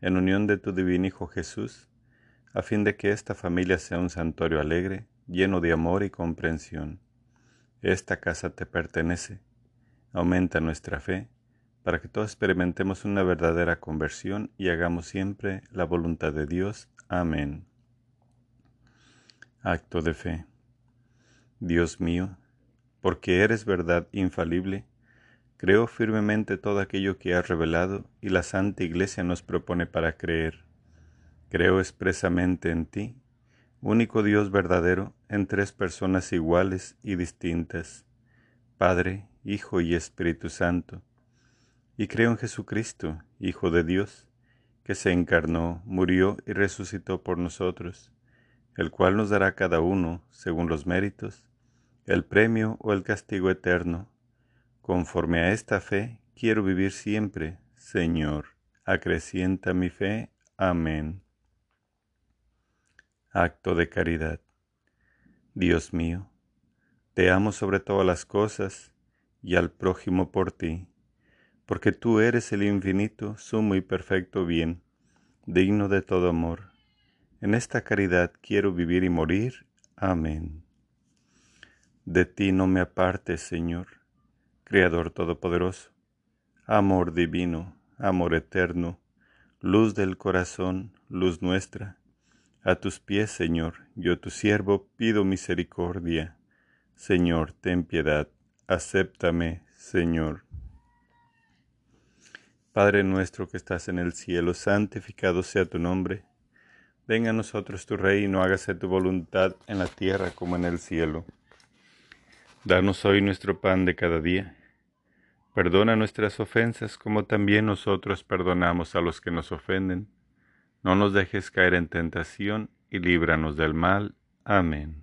en unión de tu divino Hijo Jesús, a fin de que esta familia sea un santuario alegre, lleno de amor y comprensión. Esta casa te pertenece. Aumenta nuestra fe, para que todos experimentemos una verdadera conversión y hagamos siempre la voluntad de Dios. Amén. Acto de fe. Dios mío, porque eres verdad infalible, Creo firmemente todo aquello que has revelado y la Santa Iglesia nos propone para creer. Creo expresamente en ti, único Dios verdadero, en tres personas iguales y distintas, Padre, Hijo y Espíritu Santo. Y creo en Jesucristo, Hijo de Dios, que se encarnó, murió y resucitó por nosotros, el cual nos dará cada uno, según los méritos, el premio o el castigo eterno Conforme a esta fe, quiero vivir siempre, Señor. Acrecienta mi fe. Amén. Acto de caridad. Dios mío, te amo sobre todas las cosas y al prójimo por ti, porque tú eres el infinito, sumo y perfecto bien, digno de todo amor. En esta caridad quiero vivir y morir. Amén. De ti no me apartes, Señor Creador Todopoderoso, amor divino, amor eterno, luz del corazón, luz nuestra. A tus pies, Señor, yo tu siervo pido misericordia. Señor, ten piedad, acéptame, Señor. Padre nuestro que estás en el cielo, santificado sea tu nombre. Venga a nosotros tu reino, hágase tu voluntad en la tierra como en el cielo. Danos hoy nuestro pan de cada día Perdona nuestras ofensas como también nosotros perdonamos a los que nos ofenden. No nos dejes caer en tentación y líbranos del mal. Amén.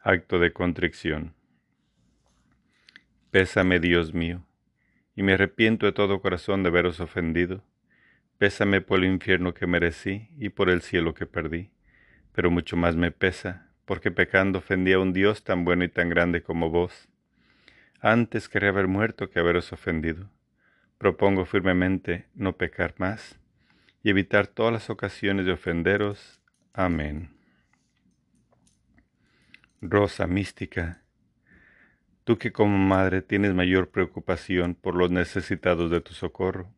Acto de contrición. Pésame, Dios mío, y me arrepiento de todo corazón de haberos ofendido. Pésame por el infierno que merecí y por el cielo que perdí, pero mucho más me pesa, porque pecando ofendí a un Dios tan bueno y tan grande como vos antes querría haber muerto que haberos ofendido. Propongo firmemente no pecar más y evitar todas las ocasiones de ofenderos. Amén. Rosa mística, tú que como madre tienes mayor preocupación por los necesitados de tu socorro,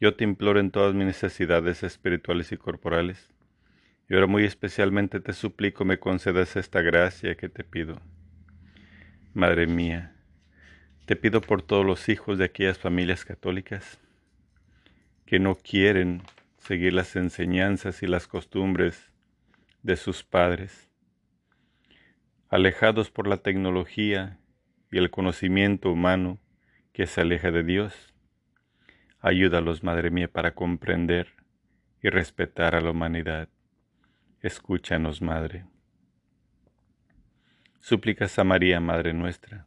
yo te imploro en todas mis necesidades espirituales y corporales, y ahora muy especialmente te suplico me concedas esta gracia que te pido. Madre mía, te pido por todos los hijos de aquellas familias católicas que no quieren seguir las enseñanzas y las costumbres de sus padres, alejados por la tecnología y el conocimiento humano que se aleja de Dios. Ayúdalos, Madre mía, para comprender y respetar a la humanidad. Escúchanos, Madre. Súplicas a María, Madre nuestra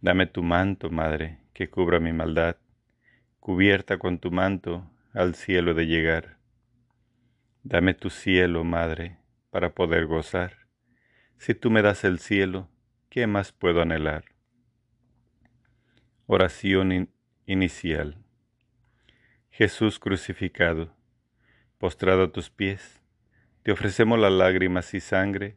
Dame tu manto, Madre, que cubra mi maldad, cubierta con tu manto al cielo de llegar. Dame tu cielo, Madre, para poder gozar. Si tú me das el cielo, ¿qué más puedo anhelar? Oración inicial. Jesús crucificado, postrado a tus pies, te ofrecemos las lágrimas y sangre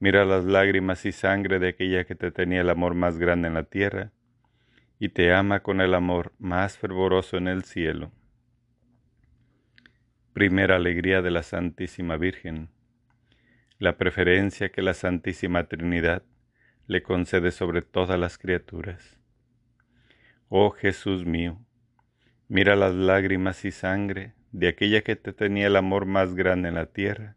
mira las lágrimas y sangre de aquella que te tenía el amor más grande en la tierra y te ama con el amor más fervoroso en el cielo Primera alegría de la Santísima Virgen. La preferencia que la Santísima Trinidad le concede sobre todas las criaturas. Oh Jesús mío, mira las lágrimas y sangre de aquella que te tenía el amor más grande en la tierra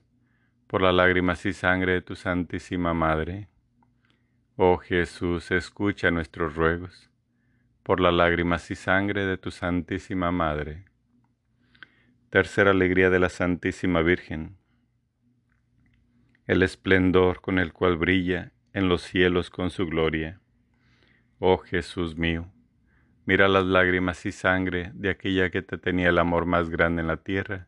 por las lágrimas y sangre de tu Santísima Madre. Oh Jesús, escucha nuestros ruegos por las lágrimas y sangre de tu Santísima Madre. Tercera alegría de la Santísima Virgen. El esplendor con el cual brilla en los cielos con su gloria. Oh Jesús mío, mira las lágrimas y sangre de aquella que te tenía el amor más grande en la tierra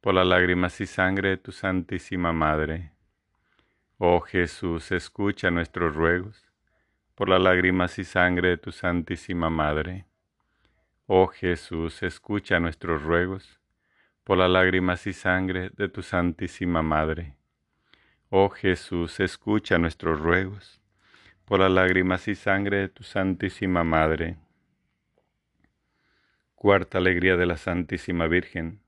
por las lágrimas y sangre de tu Santísima Madre. Oh Jesús, escucha nuestros ruegos, por las lágrimas y sangre de tu Santísima Madre. Oh Jesús, escucha nuestros ruegos, por las lágrimas y sangre de tu Santísima Madre. Oh Jesús, escucha nuestros ruegos, por las lágrimas y sangre de tu Santísima Madre. Cuarta alegría de la Santísima Virgen,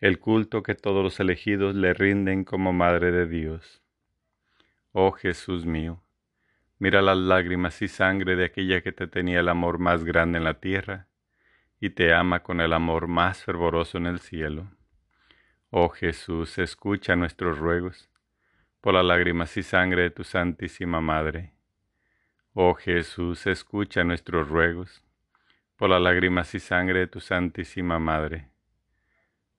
el culto que todos los elegidos le rinden como Madre de Dios. Oh Jesús mío, mira las lágrimas y sangre de aquella que te tenía el amor más grande en la tierra y te ama con el amor más fervoroso en el cielo. Oh Jesús, escucha nuestros ruegos por las lágrimas y sangre de tu Santísima Madre. Oh Jesús, escucha nuestros ruegos por las lágrimas y sangre de tu Santísima Madre.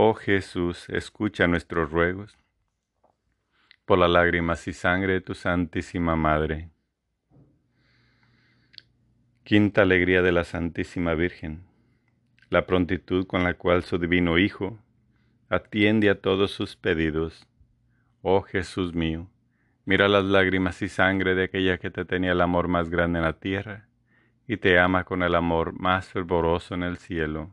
Oh Jesús, escucha nuestros ruegos, por las lágrimas y sangre de tu Santísima Madre. Quinta alegría de la Santísima Virgen, la prontitud con la cual su divino Hijo atiende a todos sus pedidos. Oh Jesús mío, mira las lágrimas y sangre de aquella que te tenía el amor más grande en la tierra y te ama con el amor más fervoroso en el cielo.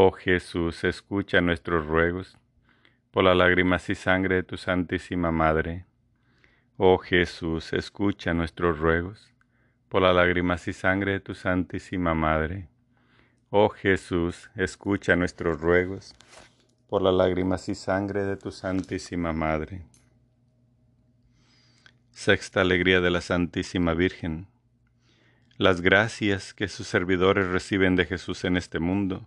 Oh Jesús, escucha nuestros ruegos por las lágrimas y sangre de tu Santísima Madre. Oh Jesús, escucha nuestros ruegos por las lágrimas y sangre de tu Santísima Madre. Oh Jesús, escucha nuestros ruegos por las lágrimas y sangre de tu Santísima Madre. Sexta alegría de la Santísima Virgen. Las gracias que sus servidores reciben de Jesús en este mundo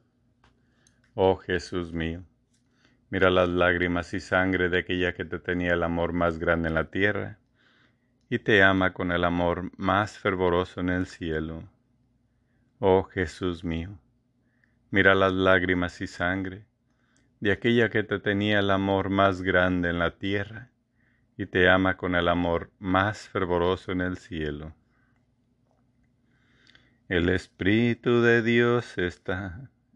Oh Jesús mío, mira las lágrimas y sangre de aquella que te tenía el amor más grande en la tierra y te ama con el amor más fervoroso en el cielo. Oh Jesús mío, mira las lágrimas y sangre de aquella que te tenía el amor más grande en la tierra y te ama con el amor más fervoroso en el cielo. El Espíritu de Dios está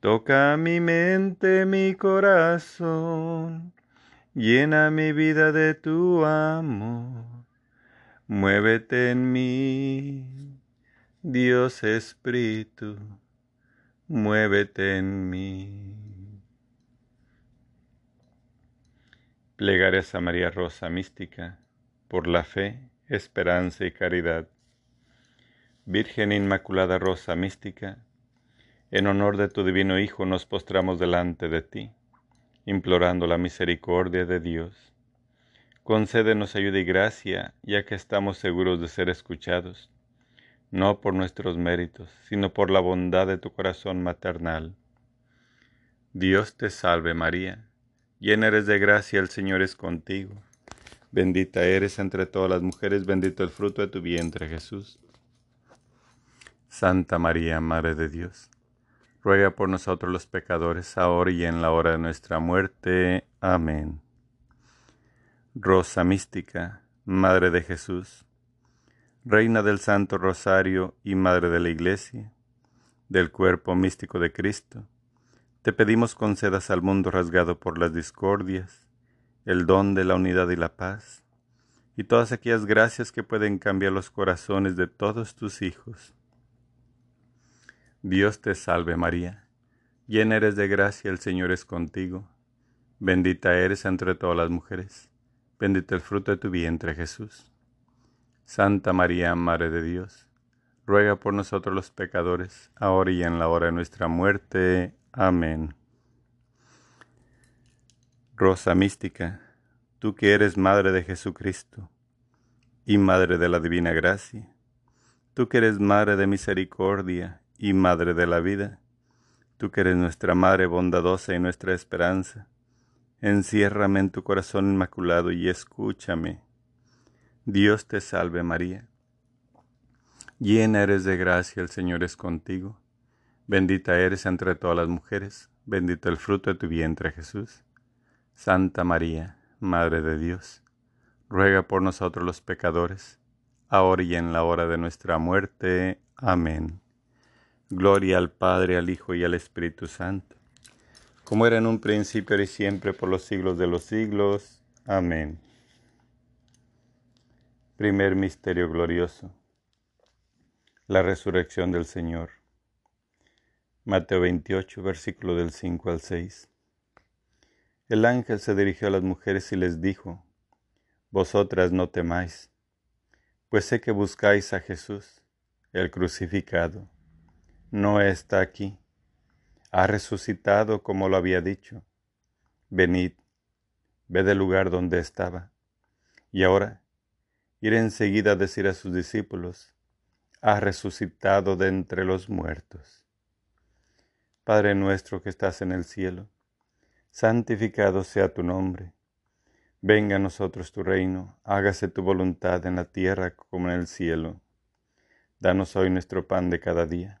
Toca mi mente, mi corazón llena mi vida de tu amor. Muévete en mí, Dios Espíritu, muévete en mí. Plegarias a María Rosa Mística, por la fe, esperanza y caridad. Virgen Inmaculada Rosa Mística, en honor de tu Divino Hijo nos postramos delante de ti implorando la misericordia de Dios. Concédenos ayuda y gracia, ya que estamos seguros de ser escuchados, no por nuestros méritos, sino por la bondad de tu corazón maternal. Dios te salve María, llena eres de gracia, el Señor es contigo. Bendita eres entre todas las mujeres, bendito el fruto de tu vientre Jesús. Santa María, Madre de Dios ruega por nosotros los pecadores, ahora y en la hora de nuestra muerte. Amén. Rosa mística, Madre de Jesús, Reina del Santo Rosario y Madre de la Iglesia, del cuerpo místico de Cristo, te pedimos concedas al mundo rasgado por las discordias, el don de la unidad y la paz, y todas aquellas gracias que pueden cambiar los corazones de todos tus hijos Dios te salve María, llena eres de gracia, el Señor es contigo, bendita eres entre todas las mujeres, bendito el fruto de tu vientre Jesús. Santa María, Madre de Dios, ruega por nosotros los pecadores, ahora y en la hora de nuestra muerte. Amén. Rosa mística, tú que eres Madre de Jesucristo y Madre de la Divina Gracia, tú que eres Madre de Misericordia y Madre de la vida, tú que eres nuestra Madre bondadosa y nuestra esperanza, enciérrame en tu corazón inmaculado y escúchame. Dios te salve María. Llena eres de gracia, el Señor es contigo. Bendita eres entre todas las mujeres, bendito el fruto de tu vientre Jesús. Santa María, Madre de Dios, ruega por nosotros los pecadores, ahora y en la hora de nuestra muerte. Amén. Gloria al Padre, al Hijo y al Espíritu Santo, como era en un principio y siempre por los siglos de los siglos. Amén. Primer Misterio Glorioso. La resurrección del Señor. Mateo 28, versículo del 5 al 6. El ángel se dirigió a las mujeres y les dijo, Vosotras no temáis, pues sé que buscáis a Jesús, el crucificado no está aquí. Ha resucitado como lo había dicho. Venid, ved el lugar donde estaba. Y ahora, ir enseguida a decir a sus discípulos, ha resucitado de entre los muertos. Padre nuestro que estás en el cielo, santificado sea tu nombre. Venga a nosotros tu reino, hágase tu voluntad en la tierra como en el cielo. Danos hoy nuestro pan de cada día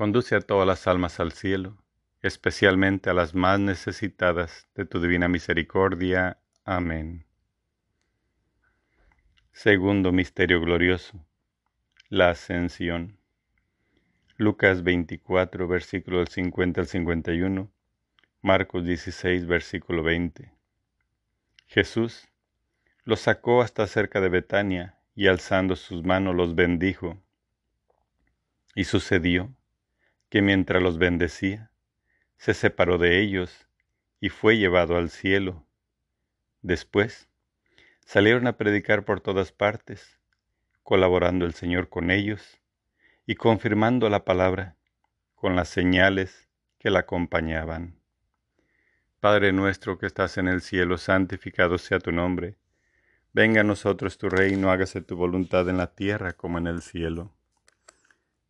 Conduce a todas las almas al cielo, especialmente a las más necesitadas de tu divina misericordia. Amén. Segundo Misterio Glorioso. La Ascensión. Lucas 24, versículo del 50 al 51. Marcos 16, versículo 20. Jesús los sacó hasta cerca de Betania y alzando sus manos los bendijo. Y sucedió que mientras los bendecía, se separó de ellos y fue llevado al cielo. Después, salieron a predicar por todas partes, colaborando el Señor con ellos y confirmando la palabra con las señales que la acompañaban. Padre nuestro que estás en el cielo, santificado sea tu nombre. Venga a nosotros tu reino, hágase tu voluntad en la tierra como en el cielo.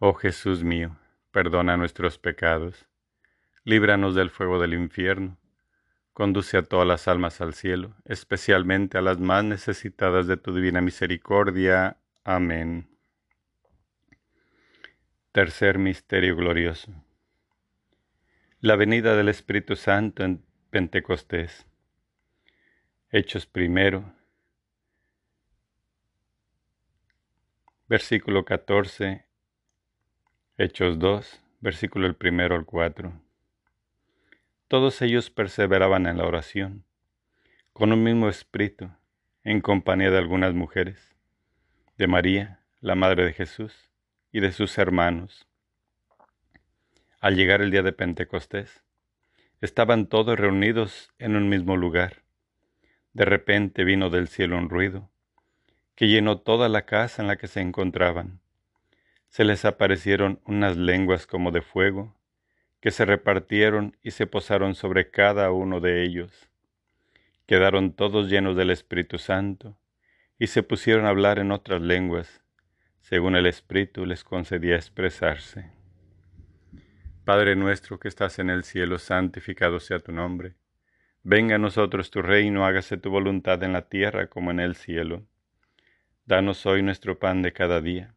Oh Jesús mío, perdona nuestros pecados, líbranos del fuego del infierno Conduce a todas las almas al cielo, especialmente a las más necesitadas de tu divina misericordia. Amén. Tercer Misterio Glorioso. La venida del Espíritu Santo en Pentecostés. Hechos primero. Versículo 14. Hechos 2. Versículo el primero al 4. Todos ellos perseveraban en la oración, con un mismo espíritu, en compañía de algunas mujeres, de María, la Madre de Jesús, y de sus hermanos. Al llegar el día de Pentecostés, estaban todos reunidos en un mismo lugar. De repente vino del cielo un ruido, que llenó toda la casa en la que se encontraban. Se les aparecieron unas lenguas como de fuego, que se repartieron y se posaron sobre cada uno de ellos. Quedaron todos llenos del Espíritu Santo y se pusieron a hablar en otras lenguas, según el Espíritu les concedía expresarse. Padre nuestro que estás en el cielo, santificado sea tu nombre. Venga a nosotros tu reino, hágase tu voluntad en la tierra como en el cielo. Danos hoy nuestro pan de cada día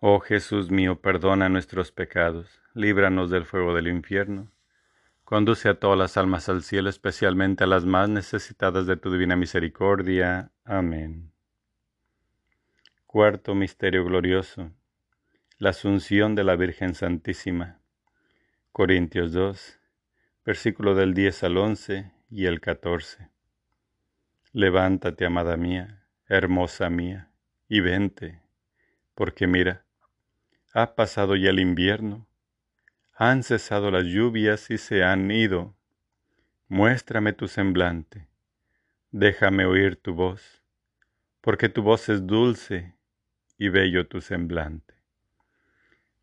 Oh Jesús mío, perdona nuestros pecados, líbranos del fuego del infierno Conduce a todas las almas al cielo, especialmente a las más necesitadas de tu divina misericordia. Amén. Cuarto Misterio Glorioso. La Asunción de la Virgen Santísima. Corintios 2, versículo del 10 al 11 y el 14. Levántate, amada mía, hermosa mía, y vente, porque mira, ha pasado ya el invierno han cesado las lluvias y se han ido. Muéstrame tu semblante, déjame oír tu voz, porque tu voz es dulce y bello tu semblante.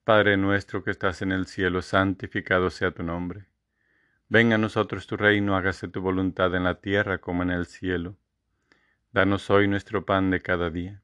Padre nuestro que estás en el cielo, santificado sea tu nombre. Venga a nosotros tu reino, hágase tu voluntad en la tierra como en el cielo. Danos hoy nuestro pan de cada día.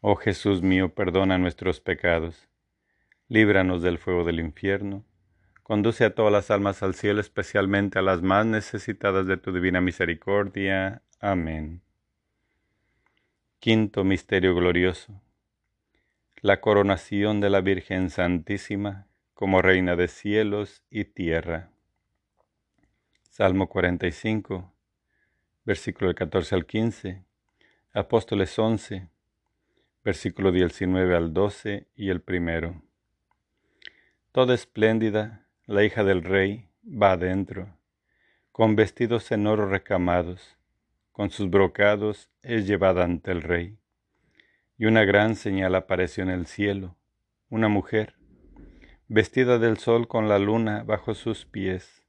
Oh Jesús mío, perdona nuestros pecados, líbranos del fuego del infierno, conduce a todas las almas al cielo, especialmente a las más necesitadas de tu divina misericordia. Amén. Quinto Misterio Glorioso la coronación de la Virgen Santísima como Reina de cielos y tierra. Salmo 45, versículo del 14 al 15, Apóstoles 11, versículo 19 al 12 y el primero. Toda espléndida, la hija del rey, va adentro, con vestidos en oro recamados, con sus brocados es llevada ante el rey y una gran señal apareció en el cielo, una mujer, vestida del sol con la luna bajo sus pies,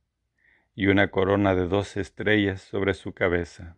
y una corona de dos estrellas sobre su cabeza.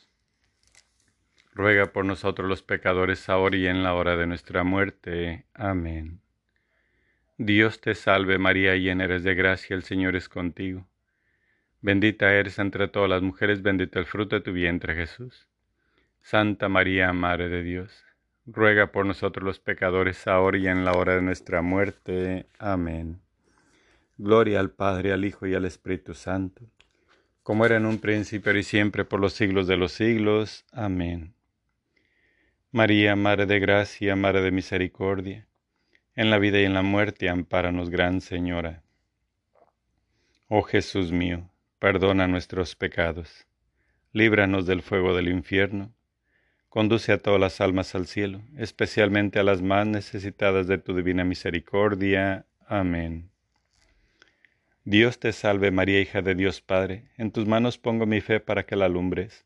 ruega por nosotros los pecadores, ahora y en la hora de nuestra muerte. Amén. Dios te salve María, llena eres de gracia, el Señor es contigo. Bendita eres entre todas las mujeres, bendito el fruto de tu vientre Jesús. Santa María, Madre de Dios, ruega por nosotros los pecadores, ahora y en la hora de nuestra muerte. Amén. Gloria al Padre, al Hijo y al Espíritu Santo, como era en un principio y siempre por los siglos de los siglos. Amén. María, Madre de Gracia, Madre de Misericordia, en la vida y en la muerte, ampáranos, Gran Señora. Oh Jesús mío, perdona nuestros pecados, líbranos del fuego del infierno Conduce a todas las almas al cielo, especialmente a las más necesitadas de tu divina misericordia. Amén. Dios te salve María, hija de Dios Padre, en tus manos pongo mi fe para que la alumbres.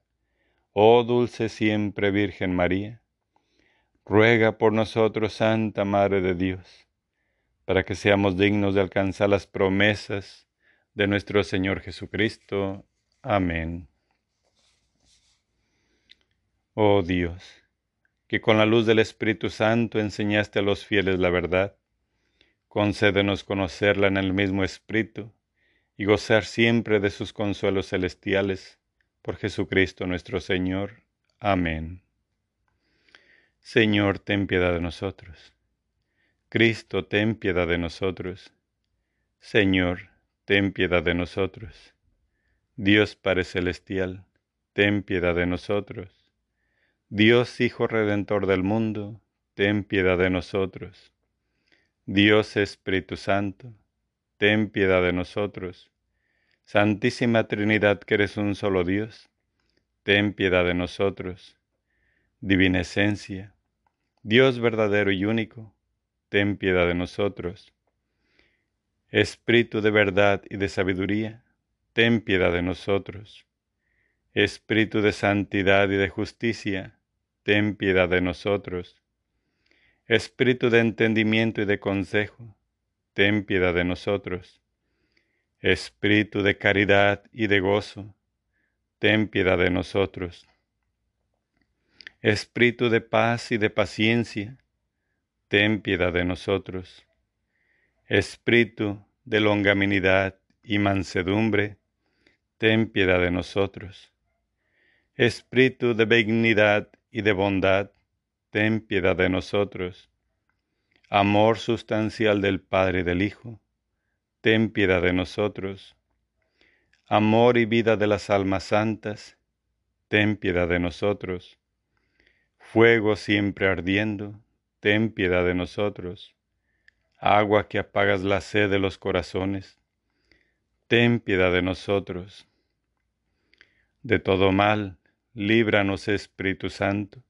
oh dulce siempre Virgen María. Ruega por nosotros, Santa Madre de Dios, para que seamos dignos de alcanzar las promesas de nuestro Señor Jesucristo. Amén. Oh Dios, que con la luz del Espíritu Santo enseñaste a los fieles la verdad, Concédenos conocerla en el mismo Espíritu y gozar siempre de sus consuelos celestiales. Por Jesucristo nuestro Señor. Amén. Señor, ten piedad de nosotros. Cristo, ten piedad de nosotros. Señor, ten piedad de nosotros. Dios Padre Celestial, ten piedad de nosotros. Dios Hijo Redentor del mundo, ten piedad de nosotros. Dios Espíritu Santo, ten piedad de nosotros. Santísima Trinidad, que eres un solo Dios, ten piedad de nosotros. Divina Esencia, Dios verdadero y único, ten piedad de nosotros. Espíritu de verdad y de sabiduría, ten piedad de nosotros. Espíritu de santidad y de justicia, ten piedad de nosotros. Espíritu de entendimiento y de consejo, ten piedad de nosotros. Espíritu de caridad y de gozo, ten piedad de nosotros. Espíritu de paz y de paciencia, ten piedad de nosotros. Espíritu de longanimidad y mansedumbre, ten piedad de nosotros. Espíritu de benignidad y de bondad, ten piedad de nosotros. Amor sustancial del Padre y del Hijo, ten piedad de nosotros. Amor y vida de las almas santas, ten piedad de nosotros. Fuego siempre ardiendo, ten piedad de nosotros. Agua que apagas la sed de los corazones, ten piedad de nosotros. De todo mal, líbranos Espíritu Santo,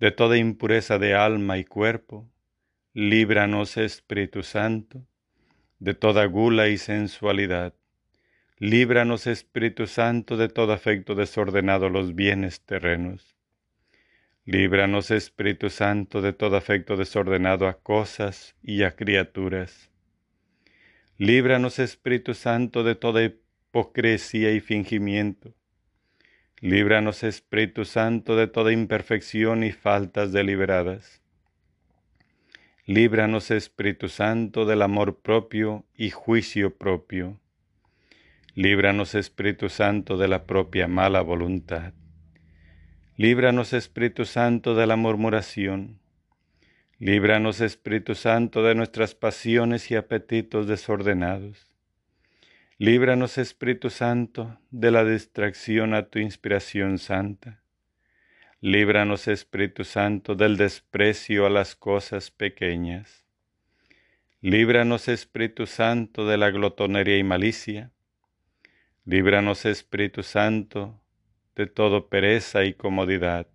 de toda impureza de alma y cuerpo, líbranos Espíritu Santo, de toda gula y sensualidad, líbranos Espíritu Santo de todo afecto desordenado a los bienes terrenos. Líbranos Espíritu Santo de todo afecto desordenado a cosas y a criaturas. Líbranos Espíritu Santo de toda hipocresía y fingimiento Líbranos, Espíritu Santo, de toda imperfección y faltas deliberadas. Líbranos, Espíritu Santo, del amor propio y juicio propio. Líbranos, Espíritu Santo, de la propia mala voluntad. Líbranos, Espíritu Santo, de la murmuración. Líbranos, Espíritu Santo, de nuestras pasiones y apetitos desordenados. Líbranos, Espíritu Santo, de la distracción a tu inspiración santa. Líbranos, Espíritu Santo, del desprecio a las cosas pequeñas. Líbranos, Espíritu Santo, de la glotonería y malicia. Líbranos, Espíritu Santo, de todo pereza y comodidad.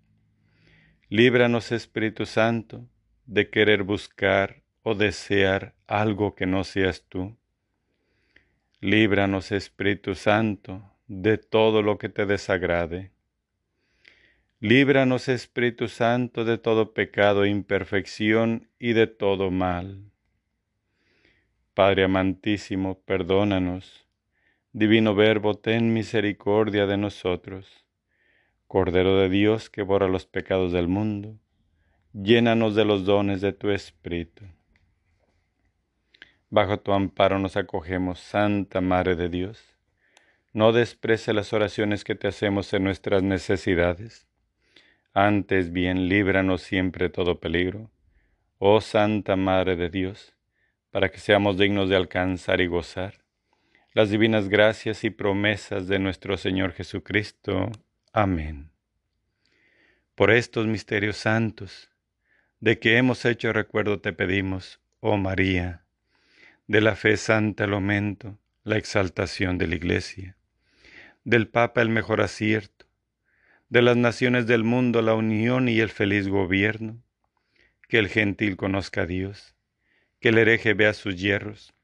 Líbranos, Espíritu Santo, de querer buscar o desear algo que no seas tú. Líbranos, Espíritu Santo, de todo lo que te desagrade. Líbranos, Espíritu Santo, de todo pecado e imperfección y de todo mal. Padre amantísimo, perdónanos. Divino Verbo, ten misericordia de nosotros. Cordero de Dios que borra los pecados del mundo, llénanos de los dones de tu Espíritu. Bajo tu amparo nos acogemos, Santa Madre de Dios. No desprece las oraciones que te hacemos en nuestras necesidades. Antes bien, líbranos siempre todo peligro. Oh Santa Madre de Dios, para que seamos dignos de alcanzar y gozar las divinas gracias y promesas de nuestro Señor Jesucristo. Amén. Por estos misterios santos, de que hemos hecho recuerdo te pedimos, oh María, de la fe santa el aumento, la exaltación de la Iglesia, del Papa el mejor acierto, de las naciones del mundo la unión y el feliz gobierno, que el gentil conozca a Dios, que el hereje vea sus hierros,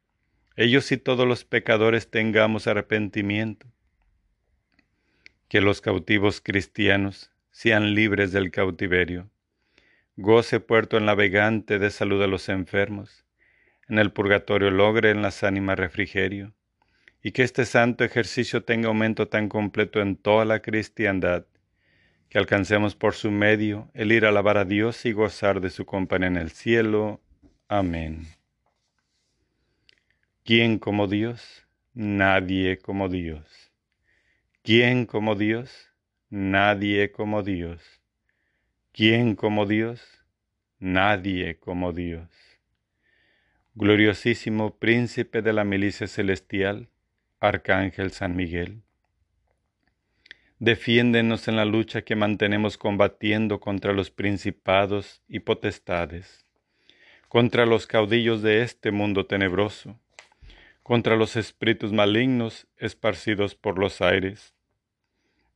ellos y todos los pecadores tengamos arrepentimiento, que los cautivos cristianos sean libres del cautiverio, goce puerto el navegante de salud a los enfermos, en el purgatorio logre en las ánimas refrigerio, y que este santo ejercicio tenga aumento tan completo en toda la cristiandad, que alcancemos por su medio el ir a alabar a Dios y gozar de su compañía en el cielo. Amén. ¿Quién como Dios? Nadie como Dios. ¿Quién como Dios? Nadie como Dios. ¿Quién como Dios? Nadie como Dios gloriosísimo príncipe de la milicia celestial, Arcángel San Miguel. Defiéndenos en la lucha que mantenemos combatiendo contra los principados y potestades, contra los caudillos de este mundo tenebroso, contra los espíritus malignos esparcidos por los aires.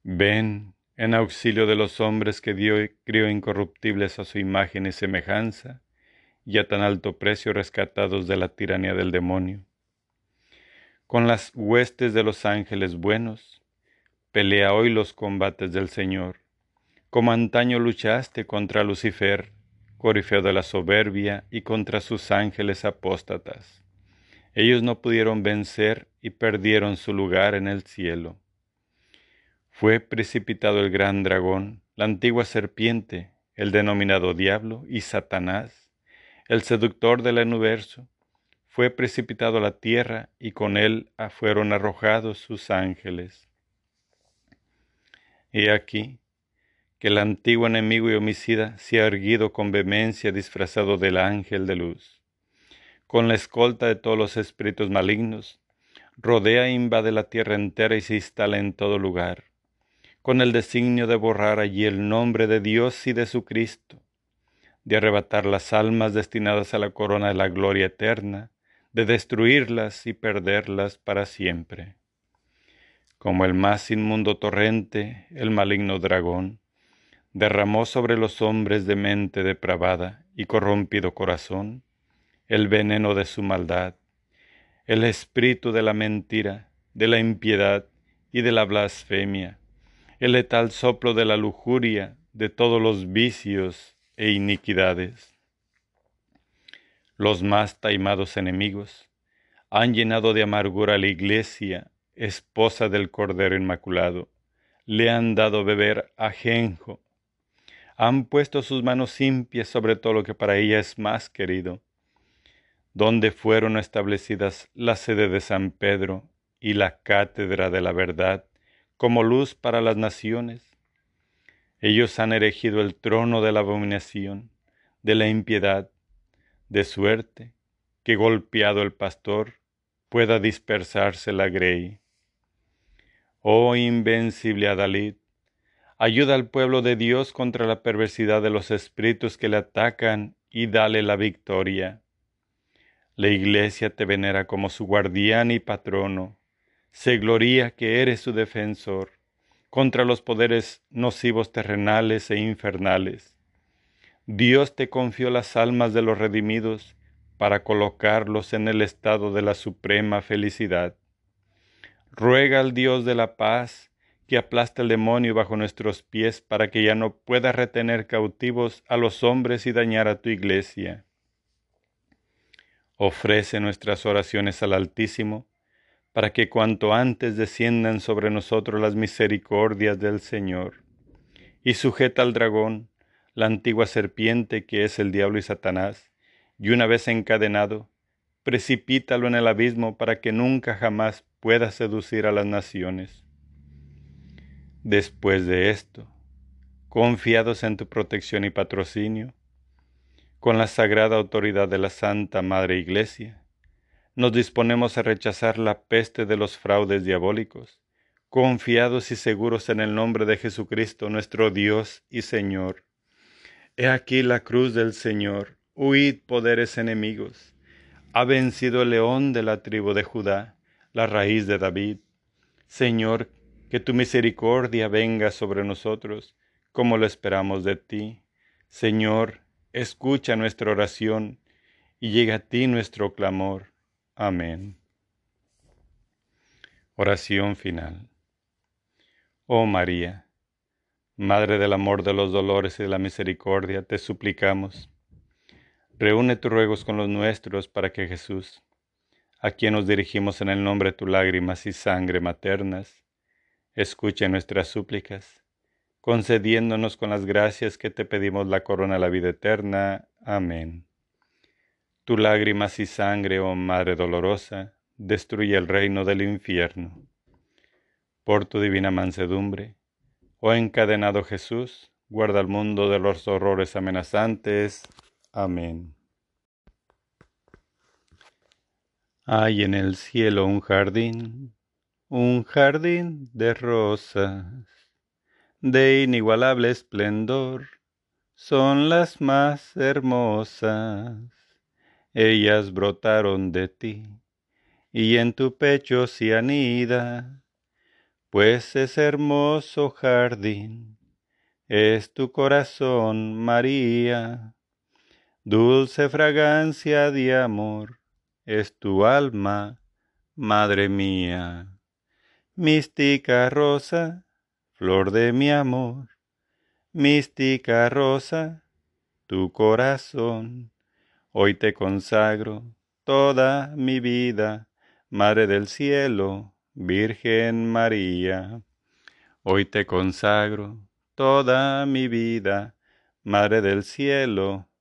Ven en auxilio de los hombres que dio y crió incorruptibles a su imagen y semejanza, y a tan alto precio rescatados de la tiranía del demonio. Con las huestes de los ángeles buenos, pelea hoy los combates del Señor, como antaño luchaste contra Lucifer, corifeo de la soberbia, y contra sus ángeles apóstatas. Ellos no pudieron vencer y perdieron su lugar en el cielo. Fue precipitado el gran dragón, la antigua serpiente, el denominado diablo y Satanás, el seductor del universo, fue precipitado a la tierra y con él fueron arrojados sus ángeles. He aquí que el antiguo enemigo y homicida se ha erguido con vehemencia disfrazado del ángel de luz con la escolta de todos los espíritus malignos, rodea e invade la tierra entera y se instala en todo lugar, con el designio de borrar allí el nombre de Dios y de su Cristo, de arrebatar las almas destinadas a la corona de la gloria eterna, de destruirlas y perderlas para siempre. Como el más inmundo torrente, el maligno dragón, derramó sobre los hombres de mente depravada y corrompido corazón, el veneno de su maldad, el espíritu de la mentira, de la impiedad y de la blasfemia, el letal soplo de la lujuria, de todos los vicios e iniquidades. Los más taimados enemigos han llenado de amargura la iglesia, esposa del Cordero Inmaculado, le han dado beber ajenjo, han puesto sus manos impias sobre todo lo que para ella es más querido, donde fueron establecidas la sede de San Pedro y la cátedra de la verdad como luz para las naciones. Ellos han erigido el trono de la abominación, de la impiedad, de suerte que golpeado el pastor pueda dispersarse la grey. Oh invencible Adalid, ayuda al pueblo de Dios contra la perversidad de los espíritus que le atacan y dale la victoria. La Iglesia te venera como su guardián y patrono. Se gloria que eres su defensor contra los poderes nocivos terrenales e infernales. Dios te confió las almas de los redimidos para colocarlos en el estado de la suprema felicidad. Ruega al Dios de la paz que aplaste el demonio bajo nuestros pies para que ya no pueda retener cautivos a los hombres y dañar a tu iglesia. Ofrece nuestras oraciones al Altísimo, para que cuanto antes desciendan sobre nosotros las misericordias del Señor. Y sujeta al dragón, la antigua serpiente que es el diablo y Satanás, y una vez encadenado, precipítalo en el abismo para que nunca jamás pueda seducir a las naciones. Después de esto, confiados en tu protección y patrocinio, con la sagrada autoridad de la Santa Madre Iglesia, nos disponemos a rechazar la peste de los fraudes diabólicos, confiados y seguros en el nombre de Jesucristo nuestro Dios y Señor. He aquí la cruz del Señor, huid poderes enemigos. Ha vencido el león de la tribu de Judá, la raíz de David. Señor, que tu misericordia venga sobre nosotros, como lo esperamos de ti. Señor, escucha nuestra oración y llega a ti nuestro clamor. Amén. Oración final. Oh María, Madre del amor, de los dolores y de la misericordia, te suplicamos. Reúne tus ruegos con los nuestros para que Jesús, a quien nos dirigimos en el nombre de tus lágrimas y sangre maternas, escuche nuestras súplicas concediéndonos con las gracias que te pedimos la corona de la vida eterna. Amén. Tu lágrimas y sangre, oh Madre dolorosa, destruye el reino del infierno. Por tu divina mansedumbre, oh encadenado Jesús, guarda al mundo de los horrores amenazantes. Amén. Hay en el cielo un jardín, un jardín de rosas de inigualable esplendor, son las más hermosas. Ellas brotaron de ti, y en tu pecho se anida, pues es hermoso jardín, es tu corazón, María, dulce fragancia de amor, es tu alma, Madre mía, mística rosa, flor de mi amor, mística rosa, tu corazón, hoy te consagro toda mi vida, Madre del cielo, Virgen María. Hoy te consagro toda mi vida, Madre del cielo,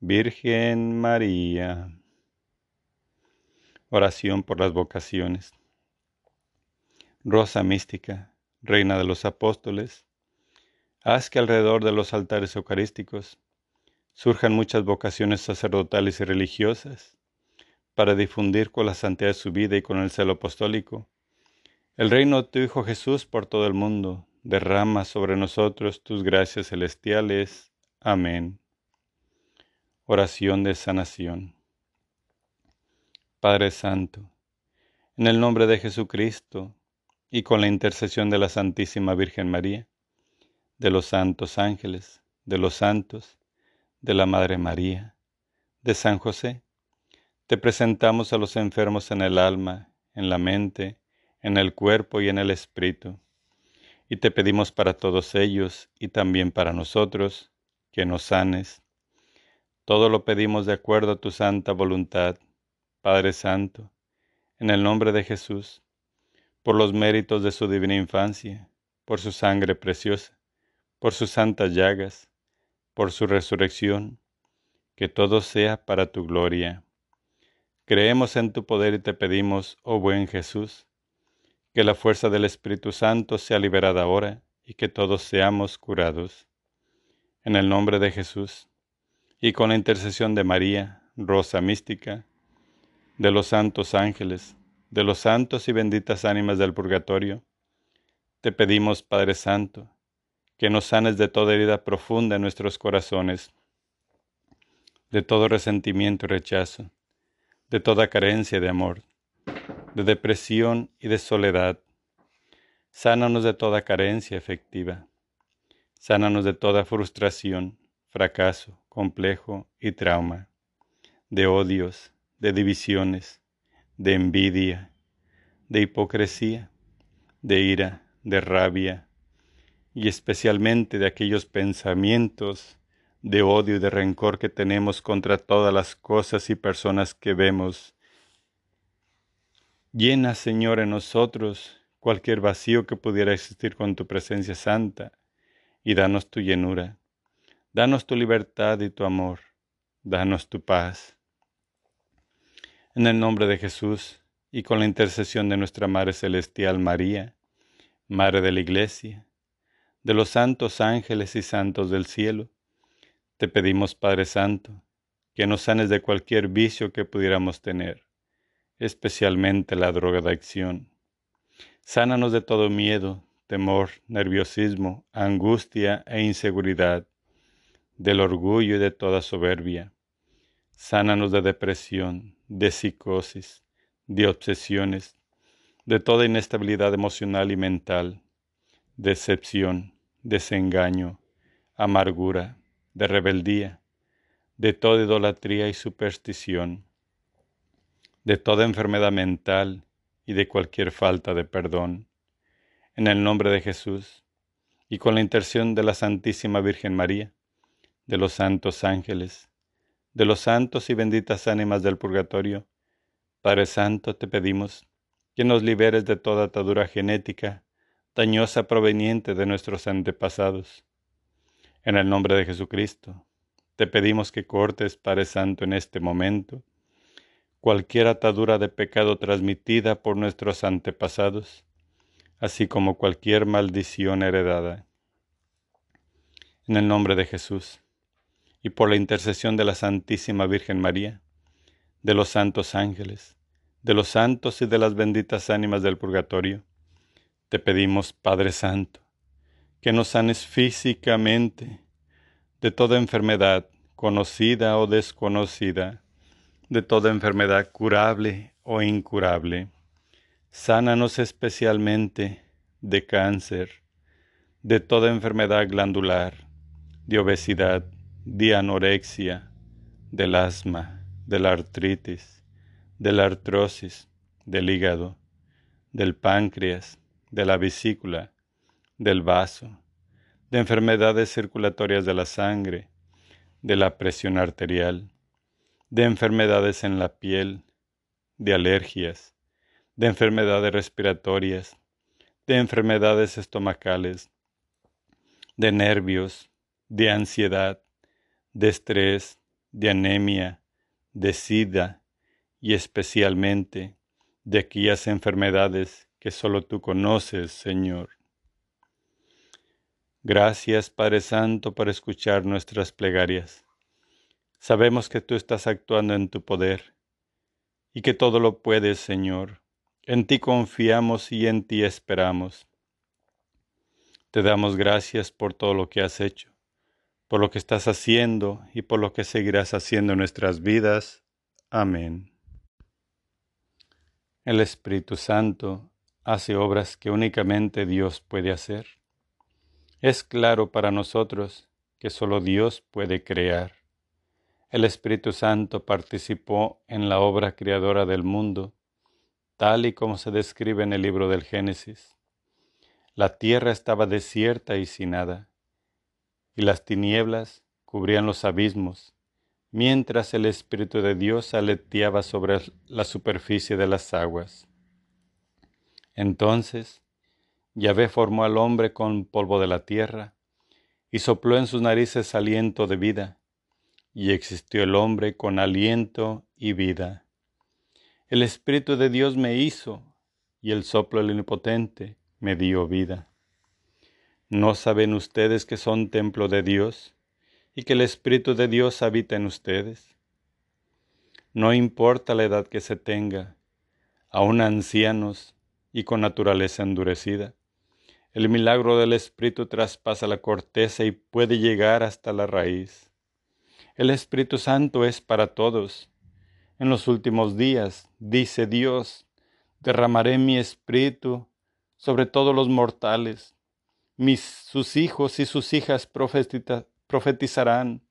Virgen María. Oración por las vocaciones. Rosa mística, Reina de los Apóstoles, haz que alrededor de los altares eucarísticos surjan muchas vocaciones sacerdotales y religiosas para difundir con la santidad de su vida y con el celo apostólico. El reino de tu Hijo Jesús por todo el mundo, derrama sobre nosotros tus gracias celestiales. Amén. Oración de sanación. Padre Santo, en el nombre de Jesucristo y con la intercesión de la Santísima Virgen María, de los santos ángeles, de los santos, de la Madre María, de San José, te presentamos a los enfermos en el alma, en la mente, en el cuerpo y en el espíritu. Y te pedimos para todos ellos y también para nosotros que nos sanes. Todo lo pedimos de acuerdo a tu santa voluntad, Padre Santo, en el nombre de Jesús, por los méritos de su divina infancia, por su sangre preciosa, por sus santas llagas, por su resurrección, que todo sea para tu gloria. Creemos en tu poder y te pedimos, oh buen Jesús, que la fuerza del Espíritu Santo sea liberada ahora y que todos seamos curados. En el nombre de Jesús, y con la intercesión de María, Rosa Mística, de los santos ángeles, de los santos y benditas ánimas del purgatorio, te pedimos, Padre Santo, que nos sanes de toda herida profunda en nuestros corazones, de todo resentimiento y rechazo, de toda carencia de amor, de depresión y de soledad. Sánanos de toda carencia efectiva. Sánanos de toda frustración, fracaso, complejo y trauma, de odios, de divisiones, de envidia, de hipocresía, de ira, de rabia, y especialmente de aquellos pensamientos de odio y de rencor que tenemos contra todas las cosas y personas que vemos. Llena, Señor, en nosotros cualquier vacío que pudiera existir con tu presencia santa, y danos tu llenura. Danos tu libertad y tu amor. Danos tu paz. En el nombre de Jesús y con la intercesión de nuestra Madre Celestial María, Madre de la Iglesia, de los santos ángeles y santos del cielo, te pedimos, Padre Santo, que nos sanes de cualquier vicio que pudiéramos tener, especialmente la drogadicción. Sánanos de todo miedo, temor, nerviosismo, angustia e inseguridad, del orgullo y de toda soberbia. Sánanos de depresión, de psicosis, de obsesiones, de toda inestabilidad emocional y mental, decepción, desengaño, amargura, de rebeldía, de toda idolatría y superstición, de toda enfermedad mental y de cualquier falta de perdón. en el nombre de Jesús y con la intercesión de la Santísima Virgen María, de los santos ángeles, de los santos y benditas ánimas del purgatorio, Padre Santo, te pedimos que nos liberes de toda atadura genética dañosa proveniente de nuestros antepasados. En el nombre de Jesucristo, te pedimos que cortes, Padre Santo, en este momento, cualquier atadura de pecado transmitida por nuestros antepasados, así como cualquier maldición heredada. En el nombre de Jesús, y por la intercesión de la Santísima Virgen María, de los santos ángeles, de los santos y de las benditas ánimas del purgatorio, te pedimos, Padre Santo, que nos sanes físicamente de toda enfermedad, conocida o desconocida, de toda enfermedad curable o incurable. Sánanos especialmente de cáncer, de toda enfermedad glandular, de obesidad, de anorexia, del asma, de la artritis, de la artrosis, del hígado, del páncreas, de la vesícula, del vaso, de enfermedades circulatorias de la sangre, de la presión arterial, de enfermedades en la piel, de alergias, de enfermedades respiratorias, de enfermedades estomacales, de nervios, de ansiedad, de estrés, de anemia, de sida y especialmente de aquellas enfermedades que solo tú conoces, Señor. Gracias, Padre Santo, por escuchar nuestras plegarias. Sabemos que tú estás actuando en tu poder y que todo lo puedes, Señor. En ti confiamos y en ti esperamos. Te damos gracias por todo lo que has hecho, por lo que estás haciendo y por lo que seguirás haciendo en nuestras vidas. Amén. El Espíritu Santo hace obras que únicamente Dios puede hacer. Es claro para nosotros que solo Dios puede crear. El Espíritu Santo participó en la obra creadora del mundo, tal y como se describe en el libro del Génesis. La tierra estaba desierta y sin nada, y las tinieblas cubrían los abismos, mientras el Espíritu de Dios aleteaba sobre la superficie de las aguas. Entonces Yahvé formó al hombre con polvo de la tierra y sopló en sus narices aliento de vida, y existió el hombre con aliento y vida. El Espíritu de Dios me hizo, y el soplo del Omnipotente me dio vida. ¿No saben ustedes que son templo de Dios y que el Espíritu de Dios habita en ustedes? No importa la edad que se tenga, aun ancianos y con naturaleza endurecida. El milagro del Espíritu traspasa la corteza y puede llegar hasta la raíz. El Espíritu Santo es para todos. En los últimos días, dice Dios, derramaré mi Espíritu sobre todos los mortales. Mis, sus hijos y sus hijas profetizarán.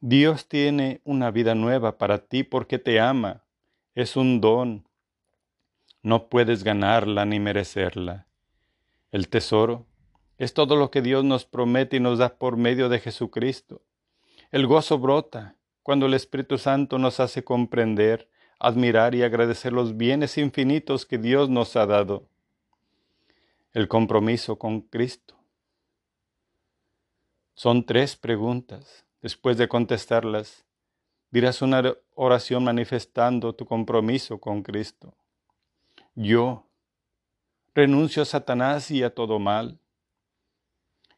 Dios tiene una vida nueva para ti porque te ama. Es un don. No puedes ganarla ni merecerla. El tesoro es todo lo que Dios nos promete y nos da por medio de Jesucristo. El gozo brota cuando el Espíritu Santo nos hace comprender, admirar y agradecer los bienes infinitos que Dios nos ha dado. El compromiso con Cristo. Son tres preguntas. Después de contestarlas, dirás una oración manifestando tu compromiso con Cristo. Yo renuncio a Satanás y a todo mal.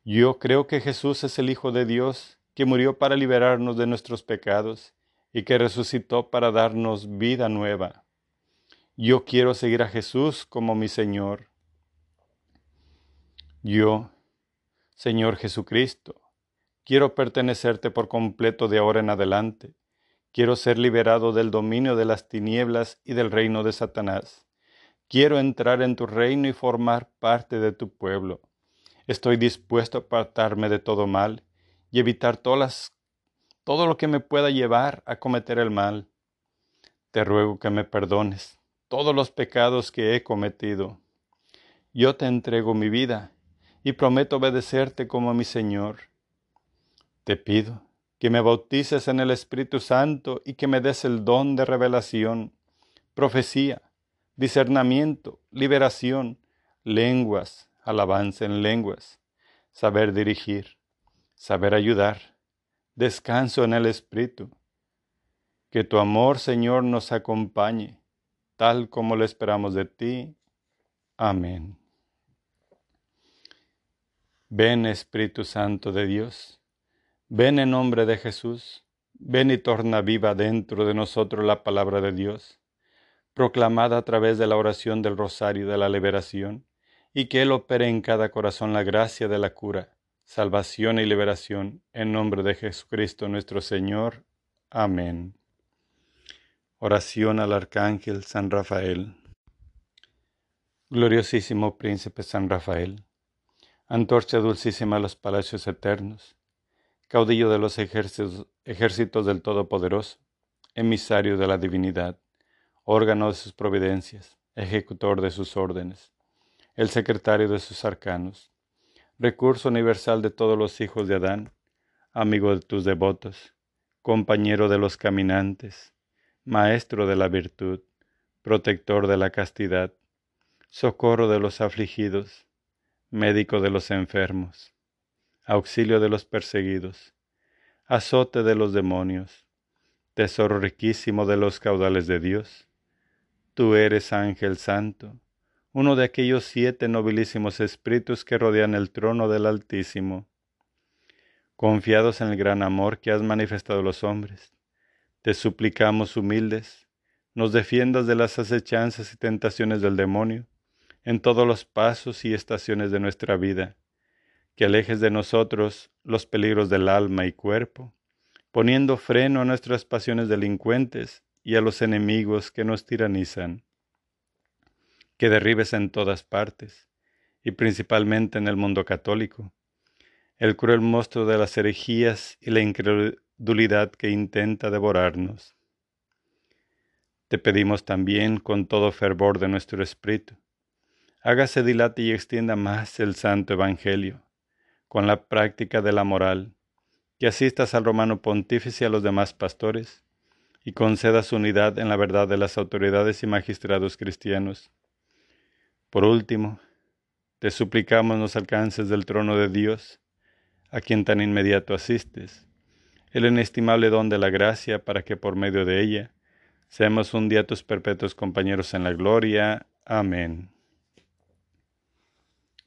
Yo creo que Jesús es el Hijo de Dios, que murió para liberarnos de nuestros pecados y que resucitó para darnos vida nueva. Yo quiero seguir a Jesús como mi Señor. Yo, Señor Jesucristo, quiero pertenecerte por completo de ahora en adelante. Quiero ser liberado del dominio de las tinieblas y del reino de Satanás. Quiero entrar en tu reino y formar parte de tu pueblo. Estoy dispuesto a apartarme de todo mal y evitar todo lo que me pueda llevar a cometer el mal. Te ruego que me perdones todos los pecados que he cometido. yo te entrego mi vida y prometo obedecerte como mi Señor. Te pido que me bautices en el Espíritu Santo y que me des el don de revelación, profecía, discernimiento, liberación, lenguas, alabanza en lenguas, saber dirigir, saber ayudar, descanso en el Espíritu. Que tu amor, Señor, nos acompañe, tal como lo esperamos de ti. Amén. Ven Espíritu Santo de Dios, ven en nombre de Jesús, ven y torna viva dentro de nosotros la palabra de Dios, proclamada a través de la oración del rosario de la liberación, y que Él opere en cada corazón la gracia de la cura, salvación y liberación, en nombre de Jesucristo nuestro Señor. Amén. Oración al Arcángel San Rafael. Gloriosísimo Príncipe San Rafael antorcha dulcísima a los palacios eternos, caudillo de los ejércitos, ejércitos del Todopoderoso, emisario de la divinidad, órgano de sus providencias, ejecutor de sus órdenes, el secretario de sus arcanos, recurso universal de todos los hijos de Adán, amigo de tus devotos, compañero de los caminantes, maestro de la virtud, protector de la castidad, socorro de los afligidos, médico de los enfermos, auxilio de los perseguidos, azote de los demonios, tesoro riquísimo de los caudales de Dios. Tú eres ángel santo, uno de aquellos siete nobilísimos espíritus que rodean el trono del Altísimo. Confiados en el gran amor que has manifestado a los hombres, te suplicamos humildes, nos defiendas de las acechanzas y tentaciones del demonio, en todos los pasos y estaciones de nuestra vida, que alejes de nosotros los peligros del alma y cuerpo, poniendo freno a nuestras pasiones delincuentes y a los enemigos que nos tiranizan, que derribes en todas partes, y principalmente en el mundo católico, el cruel monstruo de las herejías y la incredulidad que intenta devorarnos. Te pedimos también con todo fervor de nuestro espíritu, hágase dilate y extienda más el santo Evangelio, con la práctica de la moral, que asistas al romano pontífice y a los demás pastores, y concedas unidad en la verdad de las autoridades y magistrados cristianos. Por último, te suplicamos nos alcances del trono de Dios, a quien tan inmediato asistes, el inestimable don de la gracia para que por medio de ella seamos un día tus perpetuos compañeros en la gloria. Amén.